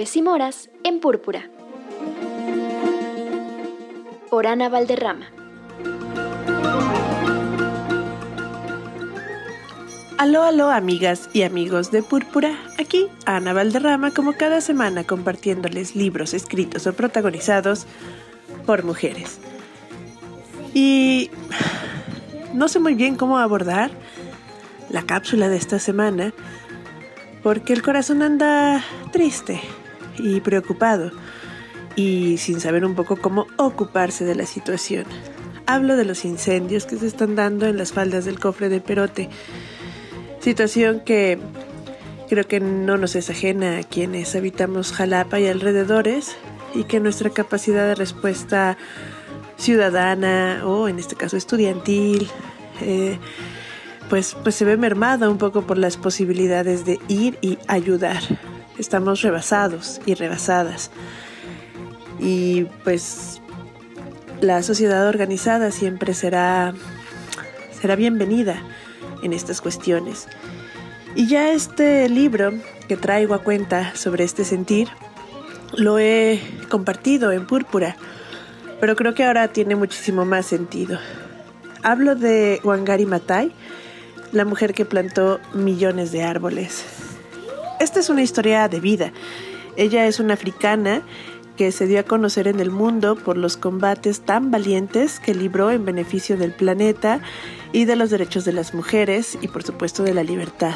Aves y Moras en Púrpura. Por Ana Valderrama. Aló, aló, amigas y amigos de Púrpura. Aquí Ana Valderrama, como cada semana, compartiéndoles libros escritos o protagonizados por mujeres. Y no sé muy bien cómo abordar la cápsula de esta semana, porque el corazón anda triste y preocupado y sin saber un poco cómo ocuparse de la situación. Hablo de los incendios que se están dando en las faldas del cofre de Perote, situación que creo que no nos es ajena a quienes habitamos Jalapa y alrededores y que nuestra capacidad de respuesta ciudadana o en este caso estudiantil eh, pues, pues se ve mermada un poco por las posibilidades de ir y ayudar. Estamos rebasados y rebasadas. Y pues la sociedad organizada siempre será, será bienvenida en estas cuestiones. Y ya este libro que traigo a cuenta sobre este sentir, lo he compartido en Púrpura, pero creo que ahora tiene muchísimo más sentido. Hablo de Wangari Matai, la mujer que plantó millones de árboles. Esta es una historia de vida. Ella es una africana que se dio a conocer en el mundo por los combates tan valientes que libró en beneficio del planeta y de los derechos de las mujeres y por supuesto de la libertad.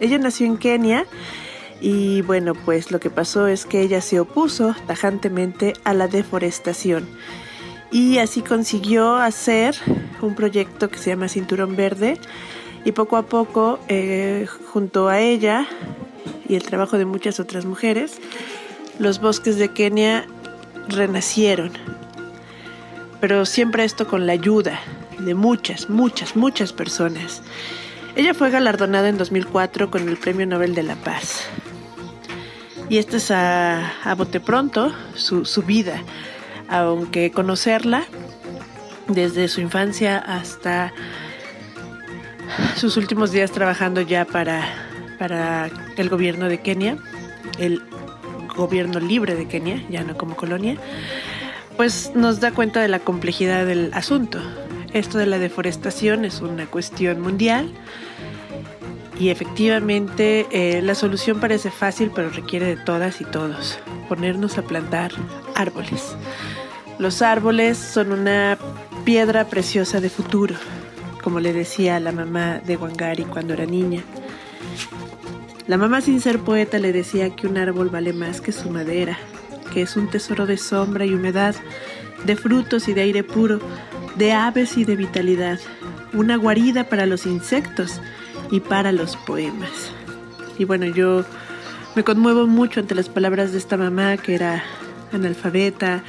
Ella nació en Kenia y bueno, pues lo que pasó es que ella se opuso tajantemente a la deforestación y así consiguió hacer un proyecto que se llama Cinturón Verde y poco a poco, eh, junto a ella y el trabajo de muchas otras mujeres, los bosques de Kenia renacieron. Pero siempre esto con la ayuda de muchas, muchas, muchas personas. Ella fue galardonada en 2004 con el Premio Nobel de la Paz. Y esta es a, a bote pronto su, su vida, aunque conocerla desde su infancia hasta sus últimos días trabajando ya para, para el gobierno de Kenia, el gobierno libre de Kenia, ya no como colonia, pues nos da cuenta de la complejidad del asunto. Esto de la deforestación es una cuestión mundial y efectivamente eh, la solución parece fácil, pero requiere de todas y todos. Ponernos a plantar árboles. Los árboles son una piedra preciosa de futuro como le decía la mamá de Wangari cuando era niña. La mamá sin ser poeta le decía que un árbol vale más que su madera, que es un tesoro de sombra y humedad, de frutos y de aire puro, de aves y de vitalidad, una guarida para los insectos y para los poemas. Y bueno, yo me conmuevo mucho ante las palabras de esta mamá que era analfabeta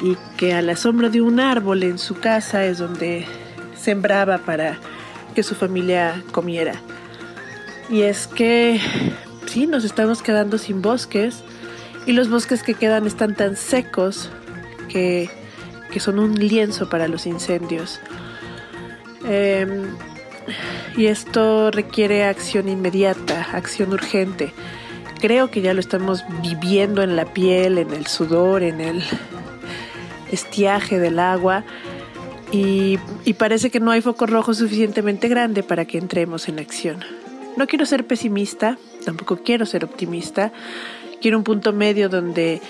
y que a la sombra de un árbol en su casa es donde sembraba para que su familia comiera. Y es que sí, nos estamos quedando sin bosques y los bosques que quedan están tan secos que, son un lienzo para los incendios. Em, y esto requiere acción inmediata, acción urgente. Creo que ya lo estamos viviendo en la piel, en el sudor, en el estiaje del agua y, parece que no hay foco rojo suficientemente grande para que entremos en acción. No quiero ser pesimista, tampoco quiero ser optimista. Quiero un punto medio donde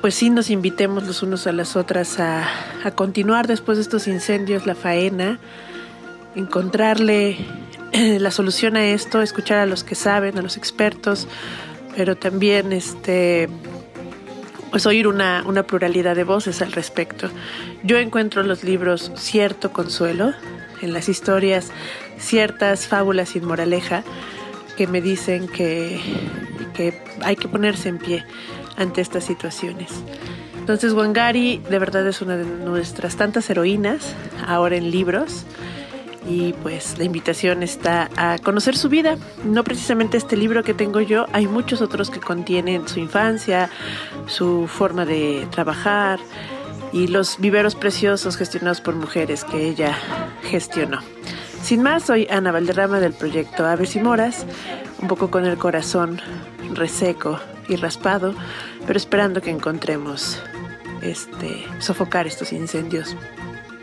pues sí nos invitemos los unos a las otras a, a continuar después de estos incendios la faena, encontrarle la solución a esto, escuchar a los que saben, a los expertos, pero también este pues oír una, una pluralidad de voces al respecto. Yo encuentro en los libros cierto consuelo, en las historias ciertas fábulas sin moraleja que me dicen que, que hay que ponerse en pie ante estas situaciones. Entonces Wangari de verdad es una de nuestras tantas heroínas ahora en libros y pues la invitación está a conocer su vida. No precisamente este libro que tengo yo, hay muchos otros que contienen su infancia, su forma de trabajar y los viveros preciosos gestionados por mujeres que ella gestionó. Sin más, soy Ana Valderrama del proyecto Aves y Moras, un poco con el corazón reseco y raspado, pero esperando que encontremos este, sofocar estos incendios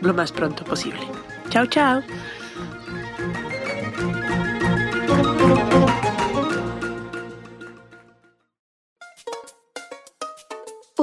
lo más pronto posible. Chao, chao.